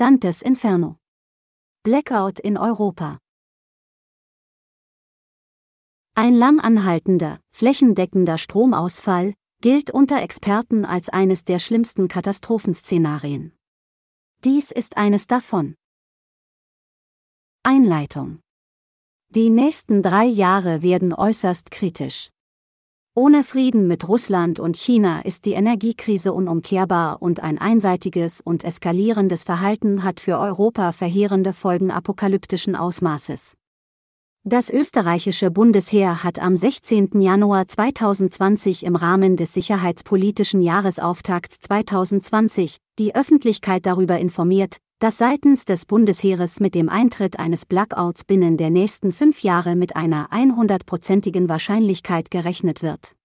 Dantes Inferno. Blackout in Europa. Ein lang anhaltender, flächendeckender Stromausfall gilt unter Experten als eines der schlimmsten Katastrophenszenarien. Dies ist eines davon. Einleitung Die nächsten drei Jahre werden äußerst kritisch. Ohne Frieden mit Russland und China ist die Energiekrise unumkehrbar und ein einseitiges und eskalierendes Verhalten hat für Europa verheerende Folgen apokalyptischen Ausmaßes. Das österreichische Bundesheer hat am 16. Januar 2020 im Rahmen des sicherheitspolitischen Jahresauftakts 2020 die Öffentlichkeit darüber informiert, dass seitens des Bundesheeres mit dem Eintritt eines Blackouts binnen der nächsten fünf Jahre mit einer 100-prozentigen Wahrscheinlichkeit gerechnet wird.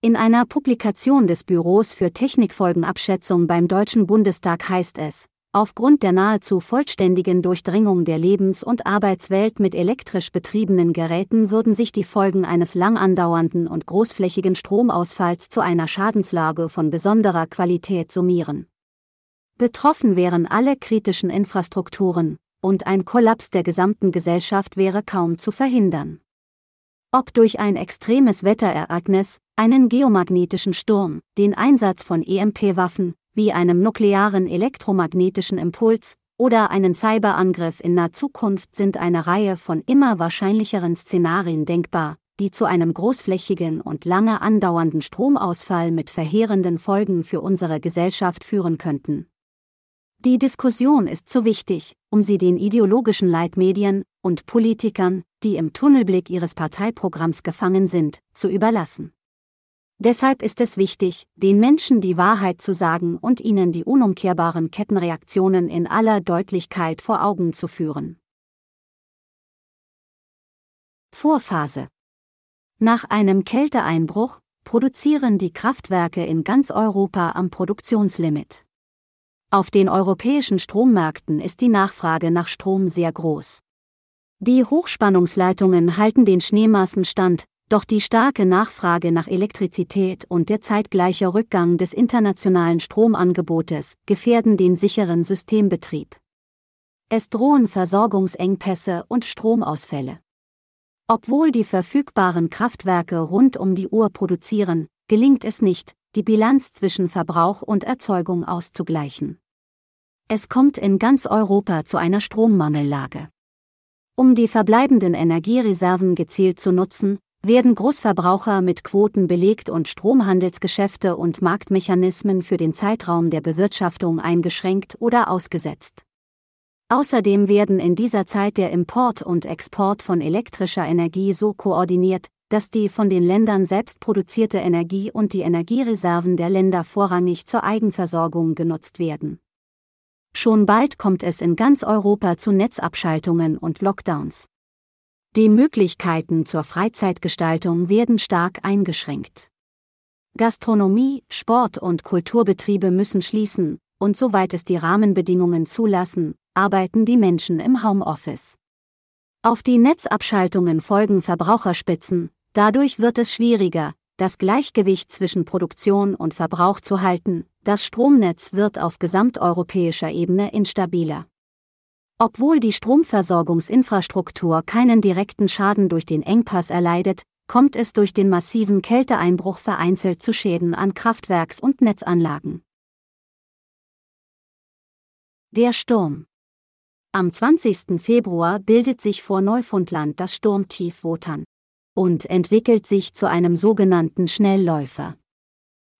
In einer Publikation des Büros für Technikfolgenabschätzung beim Deutschen Bundestag heißt es, Aufgrund der nahezu vollständigen Durchdringung der Lebens- und Arbeitswelt mit elektrisch betriebenen Geräten würden sich die Folgen eines lang andauernden und großflächigen Stromausfalls zu einer Schadenslage von besonderer Qualität summieren. Betroffen wären alle kritischen Infrastrukturen, und ein Kollaps der gesamten Gesellschaft wäre kaum zu verhindern. Ob durch ein extremes Wetterereignis, einen geomagnetischen Sturm, den Einsatz von EMP-Waffen, wie einem nuklearen elektromagnetischen Impuls oder einen Cyberangriff in naher Zukunft sind eine Reihe von immer wahrscheinlicheren Szenarien denkbar, die zu einem großflächigen und lange andauernden Stromausfall mit verheerenden Folgen für unsere Gesellschaft führen könnten. Die Diskussion ist zu wichtig, um sie den ideologischen Leitmedien und Politikern, die im Tunnelblick ihres Parteiprogramms gefangen sind, zu überlassen. Deshalb ist es wichtig, den Menschen die Wahrheit zu sagen und ihnen die unumkehrbaren Kettenreaktionen in aller Deutlichkeit vor Augen zu führen. Vorphase Nach einem Kälteeinbruch produzieren die Kraftwerke in ganz Europa am Produktionslimit. Auf den europäischen Strommärkten ist die Nachfrage nach Strom sehr groß. Die Hochspannungsleitungen halten den Schneemassen stand, doch die starke Nachfrage nach Elektrizität und der zeitgleiche Rückgang des internationalen Stromangebotes gefährden den sicheren Systembetrieb. Es drohen Versorgungsengpässe und Stromausfälle. Obwohl die verfügbaren Kraftwerke rund um die Uhr produzieren, gelingt es nicht, die Bilanz zwischen Verbrauch und Erzeugung auszugleichen. Es kommt in ganz Europa zu einer Strommangellage. Um die verbleibenden Energiereserven gezielt zu nutzen, werden Großverbraucher mit Quoten belegt und Stromhandelsgeschäfte und Marktmechanismen für den Zeitraum der Bewirtschaftung eingeschränkt oder ausgesetzt. Außerdem werden in dieser Zeit der Import und Export von elektrischer Energie so koordiniert, dass die von den Ländern selbst produzierte Energie und die Energiereserven der Länder vorrangig zur Eigenversorgung genutzt werden. Schon bald kommt es in ganz Europa zu Netzabschaltungen und Lockdowns. Die Möglichkeiten zur Freizeitgestaltung werden stark eingeschränkt. Gastronomie, Sport und Kulturbetriebe müssen schließen, und soweit es die Rahmenbedingungen zulassen, arbeiten die Menschen im Homeoffice. Auf die Netzabschaltungen folgen Verbraucherspitzen, dadurch wird es schwieriger, das Gleichgewicht zwischen Produktion und Verbrauch zu halten, das Stromnetz wird auf gesamteuropäischer Ebene instabiler. Obwohl die Stromversorgungsinfrastruktur keinen direkten Schaden durch den Engpass erleidet, kommt es durch den massiven Kälteeinbruch vereinzelt zu Schäden an Kraftwerks- und Netzanlagen. Der Sturm. Am 20. Februar bildet sich vor Neufundland das Sturmtief Wotan und entwickelt sich zu einem sogenannten Schnellläufer.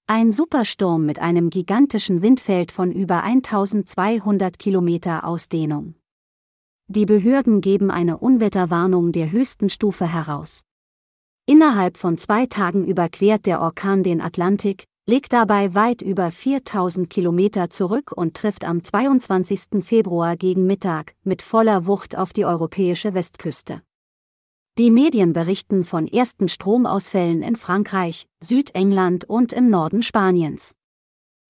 Ein Supersturm mit einem gigantischen Windfeld von über 1200 Kilometer Ausdehnung. Die Behörden geben eine Unwetterwarnung der höchsten Stufe heraus. Innerhalb von zwei Tagen überquert der Orkan den Atlantik, legt dabei weit über 4000 Kilometer zurück und trifft am 22. Februar gegen Mittag mit voller Wucht auf die europäische Westküste. Die Medien berichten von ersten Stromausfällen in Frankreich, Südengland und im Norden Spaniens.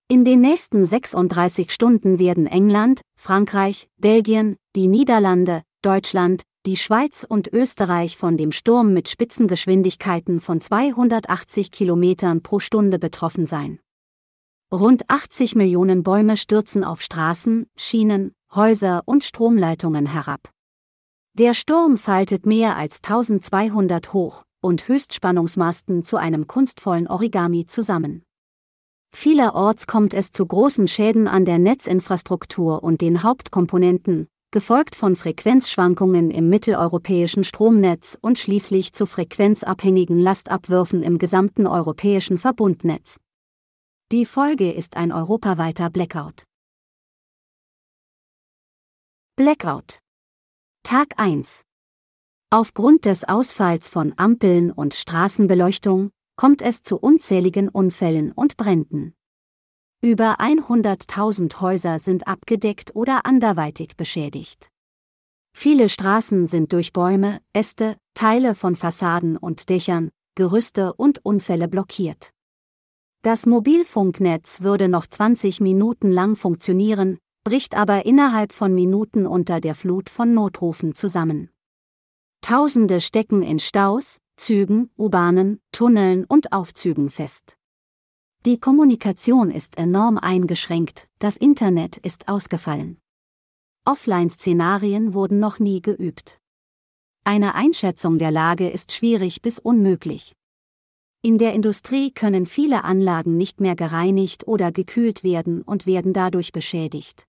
In den nächsten 36 Stunden werden England, Frankreich, Belgien, die Niederlande, Deutschland, die Schweiz und Österreich von dem Sturm mit Spitzengeschwindigkeiten von 280 Kilometern pro Stunde betroffen sein. Rund 80 Millionen Bäume stürzen auf Straßen, Schienen, Häuser und Stromleitungen herab. Der Sturm faltet mehr als 1200 Hoch- und Höchstspannungsmasten zu einem kunstvollen Origami zusammen. Vielerorts kommt es zu großen Schäden an der Netzinfrastruktur und den Hauptkomponenten, gefolgt von Frequenzschwankungen im mitteleuropäischen Stromnetz und schließlich zu frequenzabhängigen Lastabwürfen im gesamten europäischen Verbundnetz. Die Folge ist ein europaweiter Blackout. Blackout Tag 1 Aufgrund des Ausfalls von Ampeln und Straßenbeleuchtung kommt es zu unzähligen Unfällen und Bränden. Über 100.000 Häuser sind abgedeckt oder anderweitig beschädigt. Viele Straßen sind durch Bäume, Äste, Teile von Fassaden und Dächern, Gerüste und Unfälle blockiert. Das Mobilfunknetz würde noch 20 Minuten lang funktionieren, bricht aber innerhalb von Minuten unter der Flut von Notrufen zusammen. Tausende stecken in Staus, Zügen, U-Bahnen, Tunneln und Aufzügen fest. Die Kommunikation ist enorm eingeschränkt, das Internet ist ausgefallen. Offline-Szenarien wurden noch nie geübt. Eine Einschätzung der Lage ist schwierig bis unmöglich. In der Industrie können viele Anlagen nicht mehr gereinigt oder gekühlt werden und werden dadurch beschädigt.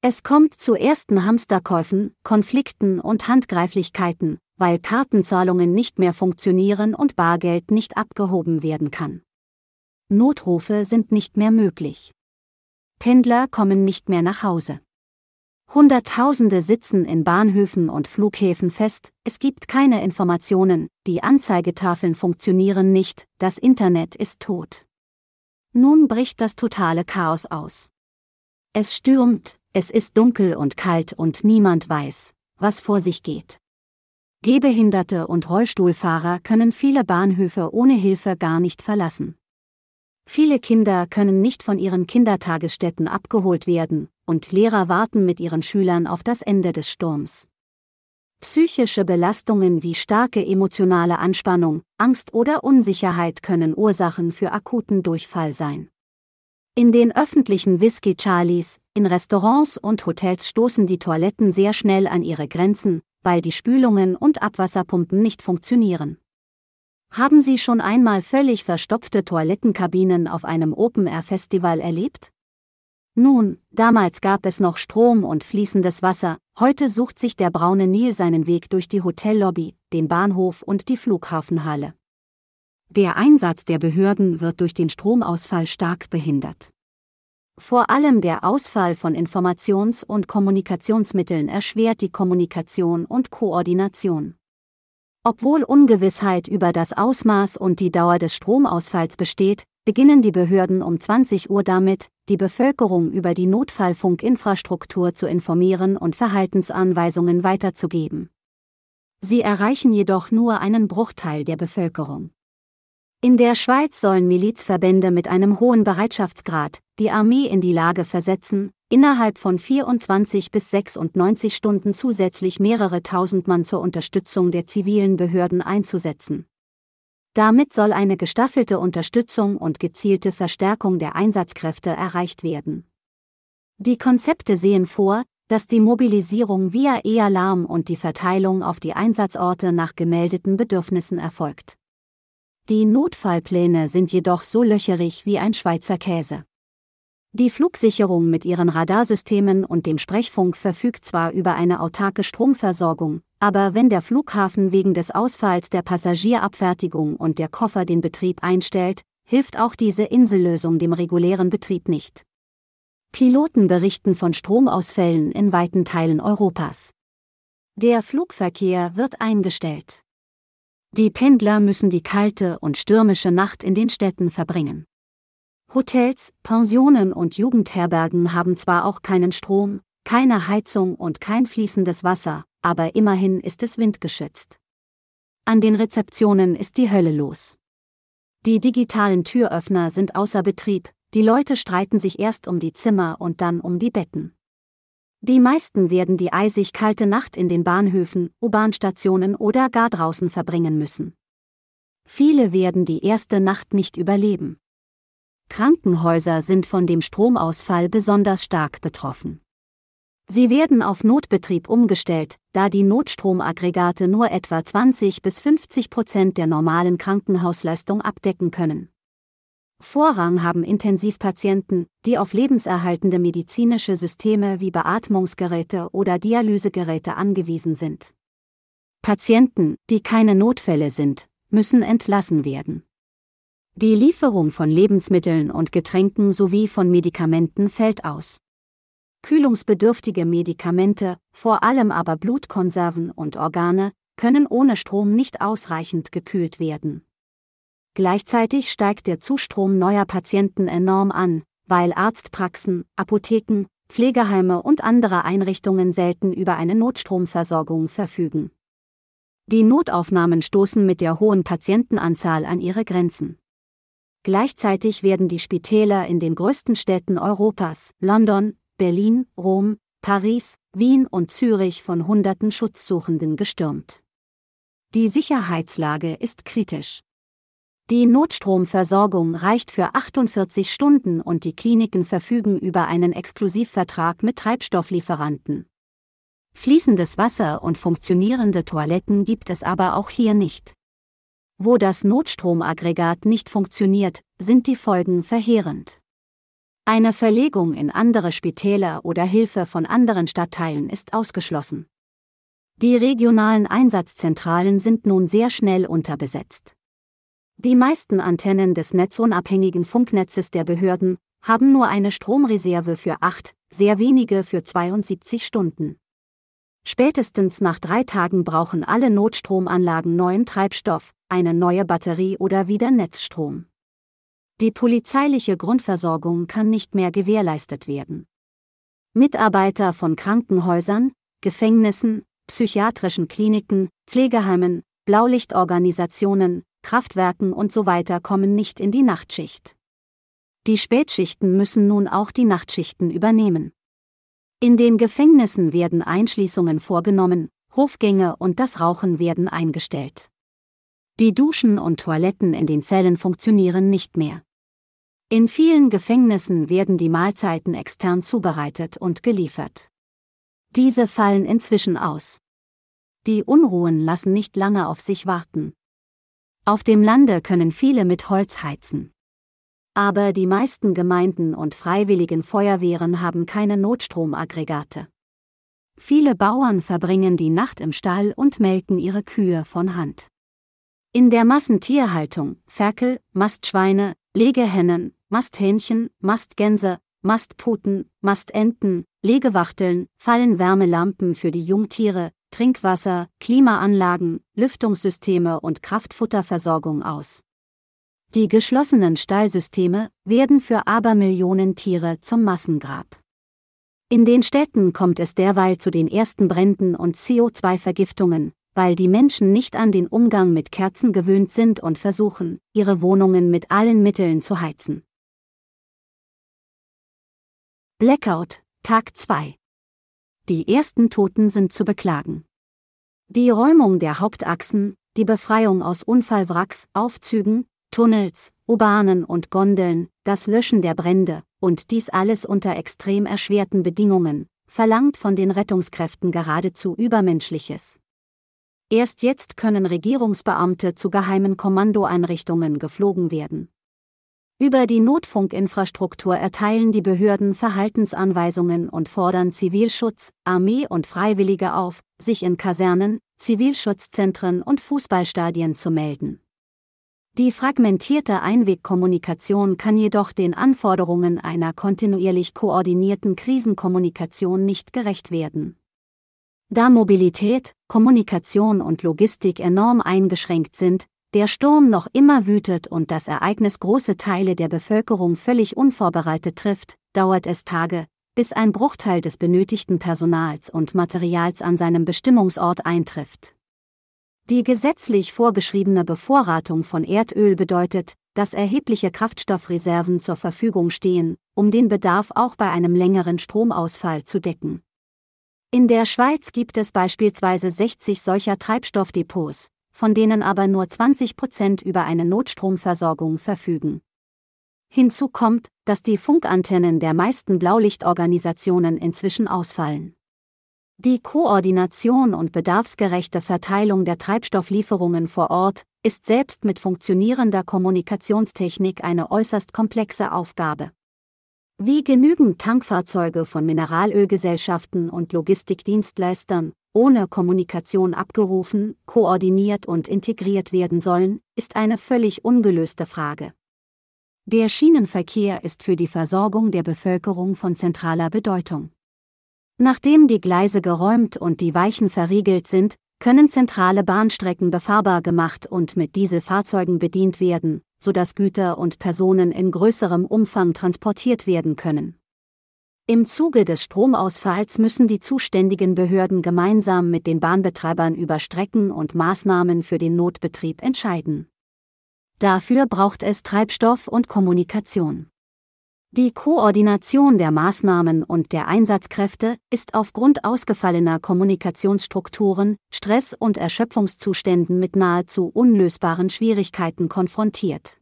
Es kommt zu ersten Hamsterkäufen, Konflikten und Handgreiflichkeiten, weil Kartenzahlungen nicht mehr funktionieren und Bargeld nicht abgehoben werden kann. Notrufe sind nicht mehr möglich. Pendler kommen nicht mehr nach Hause. Hunderttausende sitzen in Bahnhöfen und Flughäfen fest, es gibt keine Informationen, die Anzeigetafeln funktionieren nicht, das Internet ist tot. Nun bricht das totale Chaos aus. Es stürmt, es ist dunkel und kalt und niemand weiß, was vor sich geht. Gehbehinderte und Rollstuhlfahrer können viele Bahnhöfe ohne Hilfe gar nicht verlassen. Viele Kinder können nicht von ihren Kindertagesstätten abgeholt werden, und Lehrer warten mit ihren Schülern auf das Ende des Sturms. Psychische Belastungen wie starke emotionale Anspannung, Angst oder Unsicherheit können Ursachen für akuten Durchfall sein. In den öffentlichen Whisky Charlies, in Restaurants und Hotels stoßen die Toiletten sehr schnell an ihre Grenzen, weil die Spülungen und Abwasserpumpen nicht funktionieren. Haben Sie schon einmal völlig verstopfte Toilettenkabinen auf einem Open-Air-Festival erlebt? Nun, damals gab es noch Strom und fließendes Wasser, heute sucht sich der braune Nil seinen Weg durch die Hotellobby, den Bahnhof und die Flughafenhalle. Der Einsatz der Behörden wird durch den Stromausfall stark behindert. Vor allem der Ausfall von Informations- und Kommunikationsmitteln erschwert die Kommunikation und Koordination. Obwohl Ungewissheit über das Ausmaß und die Dauer des Stromausfalls besteht, beginnen die Behörden um 20 Uhr damit, die Bevölkerung über die Notfallfunkinfrastruktur zu informieren und Verhaltensanweisungen weiterzugeben. Sie erreichen jedoch nur einen Bruchteil der Bevölkerung. In der Schweiz sollen Milizverbände mit einem hohen Bereitschaftsgrad die Armee in die Lage versetzen, innerhalb von 24 bis 96 Stunden zusätzlich mehrere tausend Mann zur Unterstützung der zivilen Behörden einzusetzen. Damit soll eine gestaffelte Unterstützung und gezielte Verstärkung der Einsatzkräfte erreicht werden. Die Konzepte sehen vor, dass die Mobilisierung via E-Alarm und die Verteilung auf die Einsatzorte nach gemeldeten Bedürfnissen erfolgt. Die Notfallpläne sind jedoch so löcherig wie ein Schweizer Käse. Die Flugsicherung mit ihren Radarsystemen und dem Sprechfunk verfügt zwar über eine autarke Stromversorgung, aber wenn der Flughafen wegen des Ausfalls der Passagierabfertigung und der Koffer den Betrieb einstellt, hilft auch diese Insellösung dem regulären Betrieb nicht. Piloten berichten von Stromausfällen in weiten Teilen Europas. Der Flugverkehr wird eingestellt. Die Pendler müssen die kalte und stürmische Nacht in den Städten verbringen. Hotels, Pensionen und Jugendherbergen haben zwar auch keinen Strom, keine Heizung und kein fließendes Wasser, aber immerhin ist es windgeschützt. An den Rezeptionen ist die Hölle los. Die digitalen Türöffner sind außer Betrieb, die Leute streiten sich erst um die Zimmer und dann um die Betten. Die meisten werden die eisig kalte Nacht in den Bahnhöfen, U-Bahn-Stationen oder gar draußen verbringen müssen. Viele werden die erste Nacht nicht überleben. Krankenhäuser sind von dem Stromausfall besonders stark betroffen. Sie werden auf Notbetrieb umgestellt, da die Notstromaggregate nur etwa 20 bis 50 Prozent der normalen Krankenhausleistung abdecken können. Vorrang haben Intensivpatienten, die auf lebenserhaltende medizinische Systeme wie Beatmungsgeräte oder Dialysegeräte angewiesen sind. Patienten, die keine Notfälle sind, müssen entlassen werden. Die Lieferung von Lebensmitteln und Getränken sowie von Medikamenten fällt aus. Kühlungsbedürftige Medikamente, vor allem aber Blutkonserven und Organe, können ohne Strom nicht ausreichend gekühlt werden. Gleichzeitig steigt der Zustrom neuer Patienten enorm an, weil Arztpraxen, Apotheken, Pflegeheime und andere Einrichtungen selten über eine Notstromversorgung verfügen. Die Notaufnahmen stoßen mit der hohen Patientenanzahl an ihre Grenzen. Gleichzeitig werden die Spitäler in den größten Städten Europas, London, Berlin, Rom, Paris, Wien und Zürich von hunderten Schutzsuchenden gestürmt. Die Sicherheitslage ist kritisch. Die Notstromversorgung reicht für 48 Stunden und die Kliniken verfügen über einen Exklusivvertrag mit Treibstofflieferanten. Fließendes Wasser und funktionierende Toiletten gibt es aber auch hier nicht. Wo das Notstromaggregat nicht funktioniert, sind die Folgen verheerend. Eine Verlegung in andere Spitäler oder Hilfe von anderen Stadtteilen ist ausgeschlossen. Die regionalen Einsatzzentralen sind nun sehr schnell unterbesetzt. Die meisten Antennen des netzunabhängigen Funknetzes der Behörden haben nur eine Stromreserve für acht, sehr wenige für 72 Stunden. Spätestens nach drei Tagen brauchen alle Notstromanlagen neuen Treibstoff, eine neue Batterie oder wieder Netzstrom. Die polizeiliche Grundversorgung kann nicht mehr gewährleistet werden. Mitarbeiter von Krankenhäusern, Gefängnissen, psychiatrischen Kliniken, Pflegeheimen, Blaulichtorganisationen, Kraftwerken usw. So kommen nicht in die Nachtschicht. Die Spätschichten müssen nun auch die Nachtschichten übernehmen. In den Gefängnissen werden Einschließungen vorgenommen, Hofgänge und das Rauchen werden eingestellt. Die Duschen und Toiletten in den Zellen funktionieren nicht mehr. In vielen Gefängnissen werden die Mahlzeiten extern zubereitet und geliefert. Diese fallen inzwischen aus. Die Unruhen lassen nicht lange auf sich warten. Auf dem Lande können viele mit Holz heizen. Aber die meisten Gemeinden und freiwilligen Feuerwehren haben keine Notstromaggregate. Viele Bauern verbringen die Nacht im Stall und melken ihre Kühe von Hand. In der Massentierhaltung, Ferkel, Mastschweine, Legehennen, Masthähnchen, Mastgänse, Mastputen, Mastenten, Legewachteln, fallen Wärmelampen für die Jungtiere, Trinkwasser, Klimaanlagen, Lüftungssysteme und Kraftfutterversorgung aus. Die geschlossenen Stallsysteme werden für Abermillionen Tiere zum Massengrab. In den Städten kommt es derweil zu den ersten Bränden und CO2-Vergiftungen, weil die Menschen nicht an den Umgang mit Kerzen gewöhnt sind und versuchen, ihre Wohnungen mit allen Mitteln zu heizen. Blackout, Tag 2. Die ersten Toten sind zu beklagen. Die Räumung der Hauptachsen, die Befreiung aus Unfallwracks, Aufzügen, Tunnels, U-Bahnen und Gondeln, das Löschen der Brände, und dies alles unter extrem erschwerten Bedingungen, verlangt von den Rettungskräften geradezu Übermenschliches. Erst jetzt können Regierungsbeamte zu geheimen Kommandoeinrichtungen geflogen werden. Über die Notfunkinfrastruktur erteilen die Behörden Verhaltensanweisungen und fordern Zivilschutz, Armee und Freiwillige auf, sich in Kasernen, Zivilschutzzentren und Fußballstadien zu melden. Die fragmentierte Einwegkommunikation kann jedoch den Anforderungen einer kontinuierlich koordinierten Krisenkommunikation nicht gerecht werden. Da Mobilität, Kommunikation und Logistik enorm eingeschränkt sind, der Sturm noch immer wütet und das Ereignis große Teile der Bevölkerung völlig unvorbereitet trifft, dauert es Tage, bis ein Bruchteil des benötigten Personals und Materials an seinem Bestimmungsort eintrifft. Die gesetzlich vorgeschriebene Bevorratung von Erdöl bedeutet, dass erhebliche Kraftstoffreserven zur Verfügung stehen, um den Bedarf auch bei einem längeren Stromausfall zu decken. In der Schweiz gibt es beispielsweise 60 solcher Treibstoffdepots, von denen aber nur 20 Prozent über eine Notstromversorgung verfügen. Hinzu kommt, dass die Funkantennen der meisten Blaulichtorganisationen inzwischen ausfallen. Die Koordination und bedarfsgerechte Verteilung der Treibstofflieferungen vor Ort ist selbst mit funktionierender Kommunikationstechnik eine äußerst komplexe Aufgabe. Wie genügend Tankfahrzeuge von Mineralölgesellschaften und Logistikdienstleistern ohne Kommunikation abgerufen, koordiniert und integriert werden sollen, ist eine völlig ungelöste Frage. Der Schienenverkehr ist für die Versorgung der Bevölkerung von zentraler Bedeutung. Nachdem die Gleise geräumt und die Weichen verriegelt sind, können zentrale Bahnstrecken befahrbar gemacht und mit Dieselfahrzeugen bedient werden, sodass Güter und Personen in größerem Umfang transportiert werden können. Im Zuge des Stromausfalls müssen die zuständigen Behörden gemeinsam mit den Bahnbetreibern über Strecken und Maßnahmen für den Notbetrieb entscheiden. Dafür braucht es Treibstoff und Kommunikation. Die Koordination der Maßnahmen und der Einsatzkräfte ist aufgrund ausgefallener Kommunikationsstrukturen, Stress- und Erschöpfungszuständen mit nahezu unlösbaren Schwierigkeiten konfrontiert.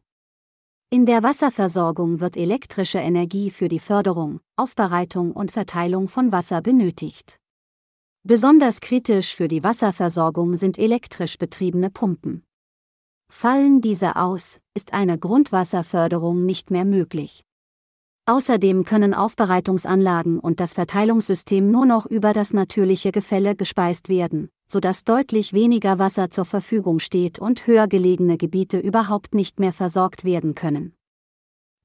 In der Wasserversorgung wird elektrische Energie für die Förderung, Aufbereitung und Verteilung von Wasser benötigt. Besonders kritisch für die Wasserversorgung sind elektrisch betriebene Pumpen. Fallen diese aus, ist eine Grundwasserförderung nicht mehr möglich. Außerdem können Aufbereitungsanlagen und das Verteilungssystem nur noch über das natürliche Gefälle gespeist werden, sodass deutlich weniger Wasser zur Verfügung steht und höher gelegene Gebiete überhaupt nicht mehr versorgt werden können.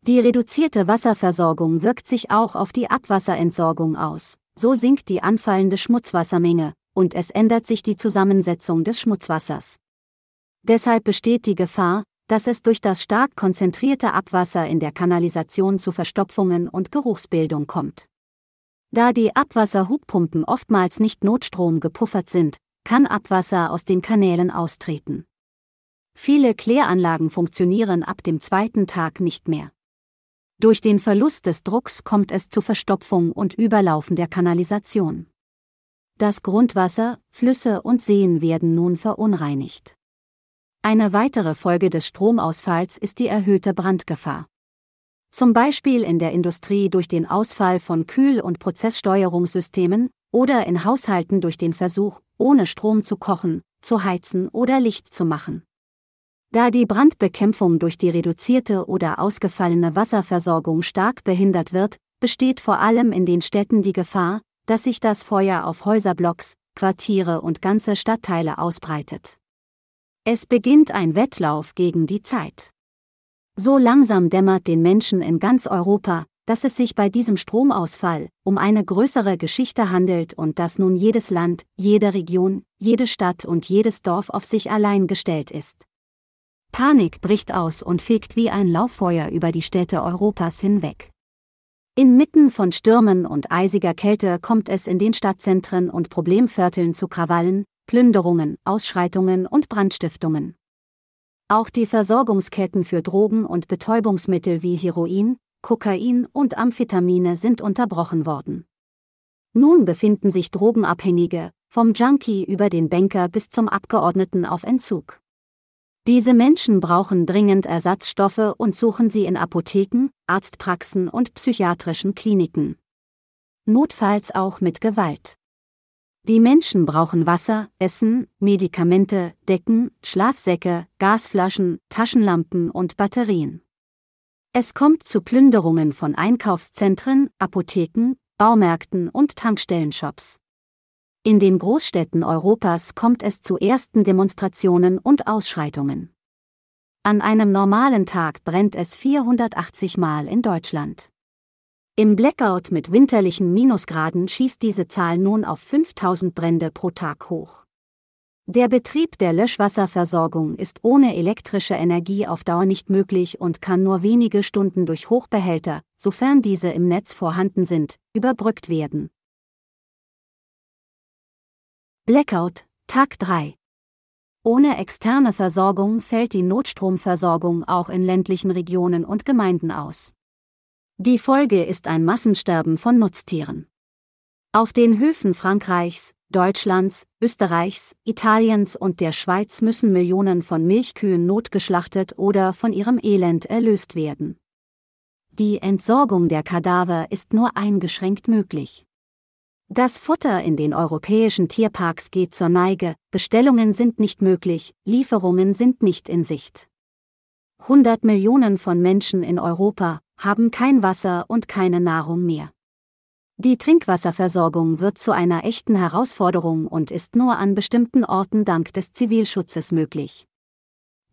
Die reduzierte Wasserversorgung wirkt sich auch auf die Abwasserentsorgung aus, so sinkt die anfallende Schmutzwassermenge, und es ändert sich die Zusammensetzung des Schmutzwassers. Deshalb besteht die Gefahr, dass es durch das stark konzentrierte Abwasser in der Kanalisation zu Verstopfungen und Geruchsbildung kommt. Da die Abwasserhubpumpen oftmals nicht Notstrom gepuffert sind, kann Abwasser aus den Kanälen austreten. Viele Kläranlagen funktionieren ab dem zweiten Tag nicht mehr. Durch den Verlust des Drucks kommt es zu Verstopfung und Überlaufen der Kanalisation. Das Grundwasser, Flüsse und Seen werden nun verunreinigt. Eine weitere Folge des Stromausfalls ist die erhöhte Brandgefahr. Zum Beispiel in der Industrie durch den Ausfall von Kühl- und Prozesssteuerungssystemen oder in Haushalten durch den Versuch, ohne Strom zu kochen, zu heizen oder Licht zu machen. Da die Brandbekämpfung durch die reduzierte oder ausgefallene Wasserversorgung stark behindert wird, besteht vor allem in den Städten die Gefahr, dass sich das Feuer auf Häuserblocks, Quartiere und ganze Stadtteile ausbreitet. Es beginnt ein Wettlauf gegen die Zeit. So langsam dämmert den Menschen in ganz Europa, dass es sich bei diesem Stromausfall um eine größere Geschichte handelt und dass nun jedes Land, jede Region, jede Stadt und jedes Dorf auf sich allein gestellt ist. Panik bricht aus und fegt wie ein Lauffeuer über die Städte Europas hinweg. Inmitten von Stürmen und eisiger Kälte kommt es in den Stadtzentren und Problemvierteln zu Krawallen, Plünderungen, Ausschreitungen und Brandstiftungen. Auch die Versorgungsketten für Drogen und Betäubungsmittel wie Heroin, Kokain und Amphetamine sind unterbrochen worden. Nun befinden sich Drogenabhängige, vom Junkie über den Banker bis zum Abgeordneten auf Entzug. Diese Menschen brauchen dringend Ersatzstoffe und suchen sie in Apotheken, Arztpraxen und psychiatrischen Kliniken. Notfalls auch mit Gewalt. Die Menschen brauchen Wasser, Essen, Medikamente, Decken, Schlafsäcke, Gasflaschen, Taschenlampen und Batterien. Es kommt zu Plünderungen von Einkaufszentren, Apotheken, Baumärkten und Tankstellenshops. In den Großstädten Europas kommt es zu ersten Demonstrationen und Ausschreitungen. An einem normalen Tag brennt es 480 Mal in Deutschland. Im Blackout mit winterlichen Minusgraden schießt diese Zahl nun auf 5000 Brände pro Tag hoch. Der Betrieb der Löschwasserversorgung ist ohne elektrische Energie auf Dauer nicht möglich und kann nur wenige Stunden durch Hochbehälter, sofern diese im Netz vorhanden sind, überbrückt werden. Blackout, Tag 3 Ohne externe Versorgung fällt die Notstromversorgung auch in ländlichen Regionen und Gemeinden aus. Die Folge ist ein Massensterben von Nutztieren. Auf den Höfen Frankreichs, Deutschlands, Österreichs, Italiens und der Schweiz müssen Millionen von Milchkühen notgeschlachtet oder von ihrem Elend erlöst werden. die Entsorgung der Kadaver ist nur eingeschränkt möglich. Das Futter in den europäischen Tierparks geht zur Neige, Bestellungen sind nicht möglich, Lieferungen sind nicht in Sicht. 100 Millionen von Menschen in Europa haben kein Wasser und keine Nahrung mehr. Die Trinkwasserversorgung wird zu einer echten Herausforderung und ist nur an bestimmten Orten dank des Zivilschutzes möglich.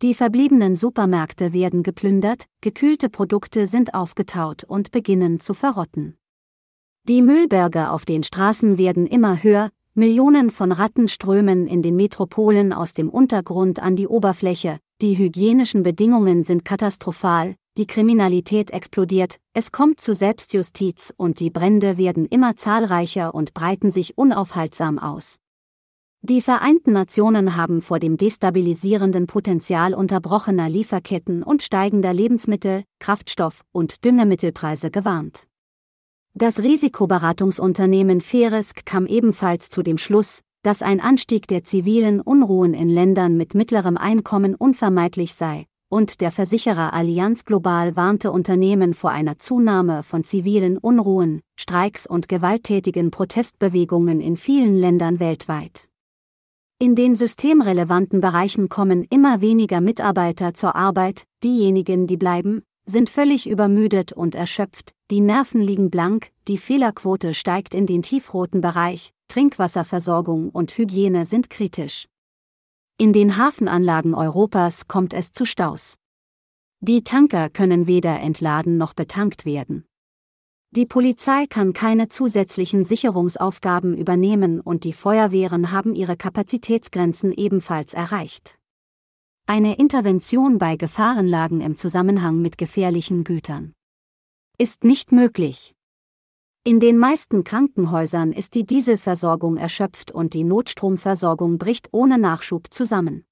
Die verbliebenen Supermärkte werden geplündert, gekühlte Produkte sind aufgetaut und beginnen zu verrotten. Die Müllberge auf den Straßen werden immer höher, Millionen von Ratten strömen in den Metropolen aus dem Untergrund an die Oberfläche, die hygienischen Bedingungen sind katastrophal, die Kriminalität explodiert, es kommt zu Selbstjustiz und die Brände werden immer zahlreicher und breiten sich unaufhaltsam aus. Die Vereinten Nationen haben vor dem destabilisierenden Potenzial unterbrochener Lieferketten und steigender Lebensmittel, Kraftstoff- und Düngemittelpreise gewarnt. Das Risikoberatungsunternehmen Ferisk kam ebenfalls zu dem Schluss, dass ein Anstieg der zivilen Unruhen in Ländern mit mittlerem Einkommen unvermeidlich sei, und der Versicherer Allianz Global warnte Unternehmen vor einer Zunahme von zivilen Unruhen, Streiks und gewalttätigen Protestbewegungen in vielen Ländern weltweit. In den systemrelevanten Bereichen kommen immer weniger Mitarbeiter zur Arbeit, diejenigen, die bleiben, sind völlig übermüdet und erschöpft, die Nerven liegen blank, die Fehlerquote steigt in den tiefroten Bereich, Trinkwasserversorgung und Hygiene sind kritisch. In den Hafenanlagen Europas kommt es zu Staus. Die Tanker können weder entladen noch betankt werden. Die Polizei kann keine zusätzlichen Sicherungsaufgaben übernehmen und die Feuerwehren haben ihre Kapazitätsgrenzen ebenfalls erreicht. Eine Intervention bei Gefahrenlagen im Zusammenhang mit gefährlichen Gütern ist nicht möglich. In den meisten Krankenhäusern ist die Dieselversorgung erschöpft und die Notstromversorgung bricht ohne Nachschub zusammen.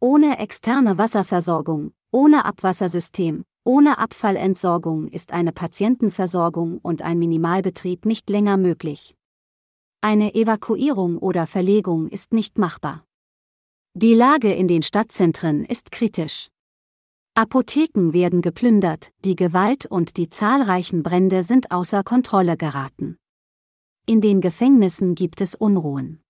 Ohne externe Wasserversorgung, ohne Abwassersystem, ohne Abfallentsorgung ist eine Patientenversorgung und ein Minimalbetrieb nicht länger möglich. Eine Evakuierung oder Verlegung ist nicht machbar. Die Lage in den Stadtzentren ist kritisch. Apotheken werden geplündert, die Gewalt und die zahlreichen Brände sind außer Kontrolle geraten. In den Gefängnissen gibt es Unruhen.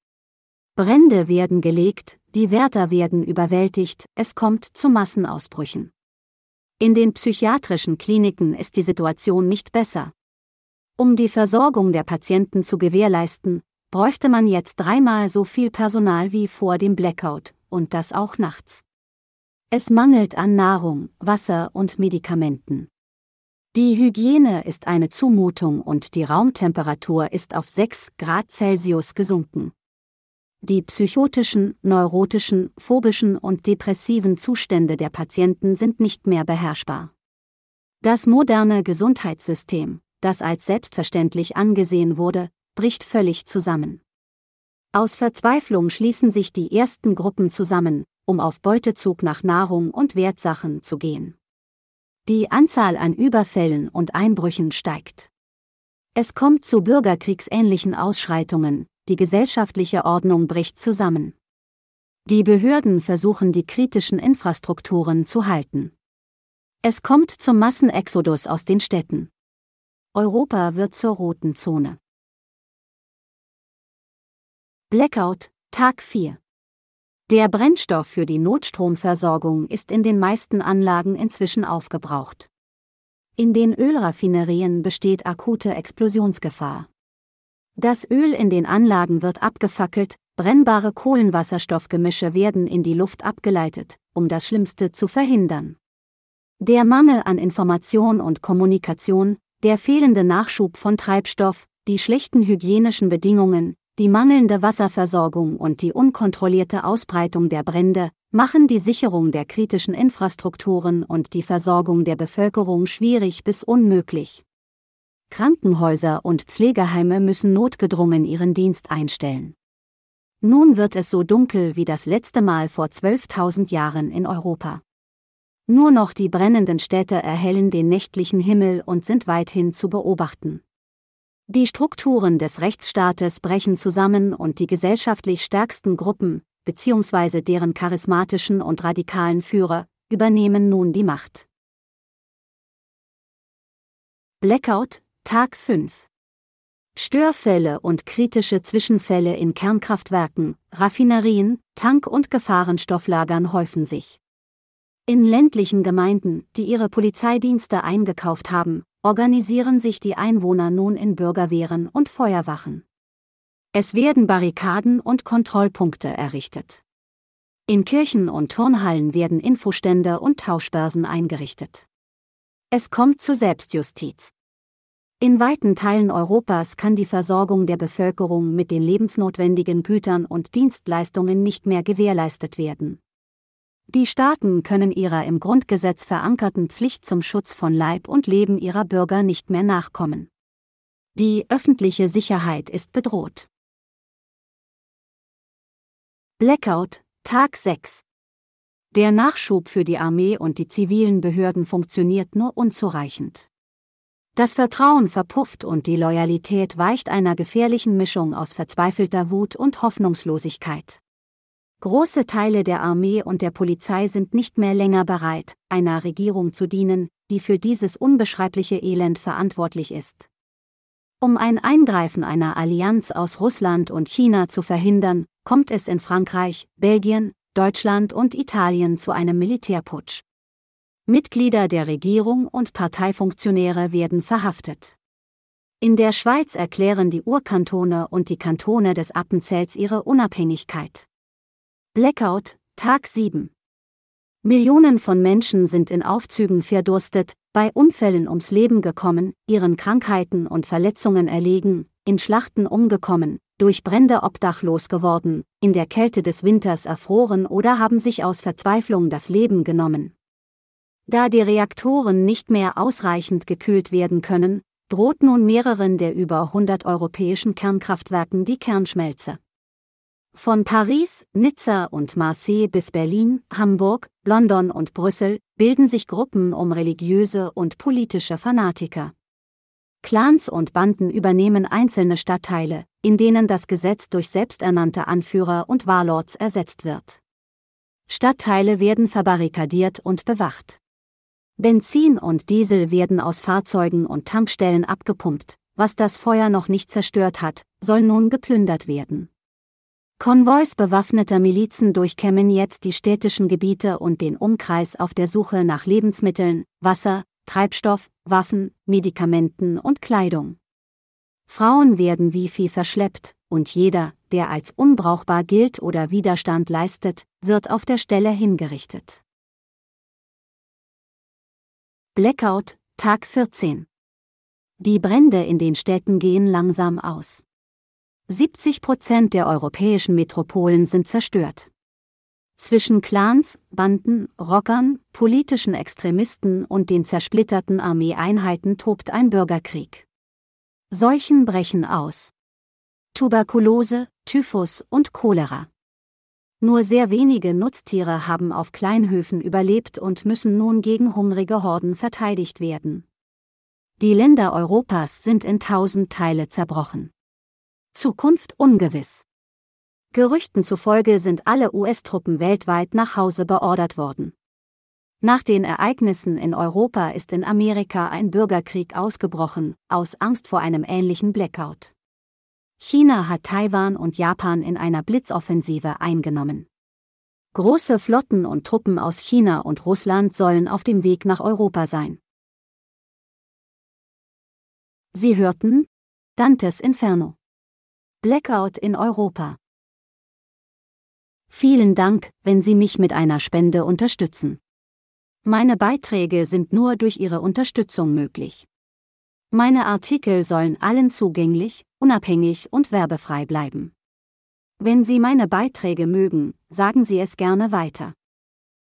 Brände werden gelegt, die Wärter werden überwältigt, es kommt zu Massenausbrüchen. In den psychiatrischen Kliniken ist die Situation nicht besser. Um die Versorgung der Patienten zu gewährleisten, bräuchte man jetzt dreimal so viel Personal wie vor dem Blackout, und das auch nachts. Es mangelt an Nahrung, Wasser und Medikamenten. Die Hygiene ist eine Zumutung und die Raumtemperatur ist auf 6 Grad Celsius gesunken. Die psychotischen, neurotischen, phobischen und depressiven Zustände der Patienten sind nicht mehr beherrschbar. Das moderne Gesundheitssystem, das als selbstverständlich angesehen wurde, bricht völlig zusammen. Aus Verzweiflung schließen sich die ersten Gruppen zusammen, um auf Beutezug nach Nahrung und Wertsachen zu gehen. Die Anzahl an Überfällen und Einbrüchen steigt. Es kommt zu bürgerkriegsähnlichen Ausschreitungen, die gesellschaftliche Ordnung bricht zusammen. Die Behörden versuchen die kritischen Infrastrukturen zu halten. Es kommt zum Massenexodus aus den Städten. Europa wird zur roten Zone. Blackout, Tag 4 der Brennstoff für die Notstromversorgung ist in den meisten Anlagen inzwischen aufgebraucht. In den Ölraffinerien besteht akute Explosionsgefahr. Das Öl in den Anlagen wird abgefackelt, brennbare Kohlenwasserstoffgemische werden in die Luft abgeleitet, um das Schlimmste zu verhindern. Der Mangel an Information und Kommunikation, der fehlende Nachschub von Treibstoff, die schlechten hygienischen Bedingungen, die mangelnde Wasserversorgung und die unkontrollierte Ausbreitung der Brände machen die Sicherung der kritischen Infrastrukturen und die Versorgung der Bevölkerung schwierig bis unmöglich. Krankenhäuser und Pflegeheime müssen notgedrungen ihren Dienst einstellen. Nun wird es so dunkel wie das letzte Mal vor 12.000 Jahren in Europa. Nur noch die brennenden Städte erhellen den nächtlichen Himmel und sind weithin zu beobachten. Die Strukturen des Rechtsstaates brechen zusammen und die gesellschaftlich stärksten Gruppen, bzw. deren charismatischen und radikalen Führer, übernehmen nun die Macht. Blackout, Tag 5. Störfälle und kritische Zwischenfälle in Kernkraftwerken, Raffinerien, Tank- und Gefahrenstofflagern häufen sich. In ländlichen Gemeinden, die ihre Polizeidienste eingekauft haben, organisieren sich die Einwohner nun in Bürgerwehren und Feuerwachen. Es werden Barrikaden und Kontrollpunkte errichtet. In Kirchen und Turnhallen werden Infostände und Tauschbörsen eingerichtet. Es kommt zu Selbstjustiz. In weiten Teilen Europas kann die Versorgung der Bevölkerung mit den lebensnotwendigen Gütern und Dienstleistungen nicht mehr gewährleistet werden. Die Staaten können ihrer im Grundgesetz verankerten Pflicht zum Schutz von Leib und Leben ihrer Bürger nicht mehr nachkommen. Die öffentliche Sicherheit ist bedroht. Blackout, Tag 6 Der Nachschub für die Armee und die zivilen Behörden funktioniert nur unzureichend. Das Vertrauen verpufft und die Loyalität weicht einer gefährlichen Mischung aus verzweifelter Wut und Hoffnungslosigkeit. Große Teile der Armee und der Polizei sind nicht mehr länger bereit, einer Regierung zu dienen, die für dieses unbeschreibliche Elend verantwortlich ist. Um ein Eingreifen einer Allianz aus Russland und China zu verhindern, kommt es in Frankreich, Belgien, Deutschland und Italien zu einem Militärputsch. Mitglieder der Regierung und Parteifunktionäre werden verhaftet. In der Schweiz erklären die Urkantone und die Kantone des Appenzells ihre Unabhängigkeit. Blackout, Tag 7. Millionen von Menschen sind in Aufzügen verdurstet, bei Unfällen ums Leben gekommen, ihren Krankheiten und Verletzungen erlegen, in Schlachten umgekommen, durch Brände obdachlos geworden, in der Kälte des Winters erfroren oder haben sich aus Verzweiflung das Leben genommen. Da die Reaktoren nicht mehr ausreichend gekühlt werden können, droht nun mehreren der über 100 europäischen Kernkraftwerken die Kernschmelze. Von Paris, Nizza und Marseille bis Berlin, Hamburg, London und Brüssel bilden sich Gruppen um religiöse und politische Fanatiker. Clans und Banden übernehmen einzelne Stadtteile, in denen das Gesetz durch selbsternannte Anführer und Warlords ersetzt wird. Stadtteile werden verbarrikadiert und bewacht. Benzin und Diesel werden aus Fahrzeugen und Tankstellen abgepumpt, was das Feuer noch nicht zerstört hat, soll nun geplündert werden. Konvois bewaffneter Milizen durchkämmen jetzt die städtischen Gebiete und den Umkreis auf der Suche nach Lebensmitteln, Wasser, Treibstoff, Waffen, Medikamenten und Kleidung. Frauen werden wie Vieh verschleppt, und jeder, der als unbrauchbar gilt oder Widerstand leistet, wird auf der Stelle hingerichtet. Blackout, Tag 14. Die Brände in den Städten gehen langsam aus. 70 Prozent der europäischen Metropolen sind zerstört. Zwischen Clans, Banden, Rockern, politischen Extremisten und den zersplitterten Armeeeinheiten tobt ein Bürgerkrieg. Seuchen brechen aus. Tuberkulose, Typhus und Cholera. Nur sehr wenige Nutztiere haben auf Kleinhöfen überlebt und müssen nun gegen hungrige Horden verteidigt werden. Die Länder Europas sind in tausend Teile zerbrochen. Zukunft ungewiss. Gerüchten zufolge sind alle US-Truppen weltweit nach Hause beordert worden. Nach den Ereignissen in Europa ist in Amerika ein Bürgerkrieg ausgebrochen, aus Angst vor einem ähnlichen Blackout. China hat Taiwan und Japan in einer Blitzoffensive eingenommen. Große Flotten und Truppen aus China und Russland sollen auf dem Weg nach Europa sein. Sie hörten Dantes Inferno. Blackout in Europa. Vielen Dank, wenn Sie mich mit einer Spende unterstützen. Meine Beiträge sind nur durch Ihre Unterstützung möglich. Meine Artikel sollen allen zugänglich, unabhängig und werbefrei bleiben. Wenn Sie meine Beiträge mögen, sagen Sie es gerne weiter.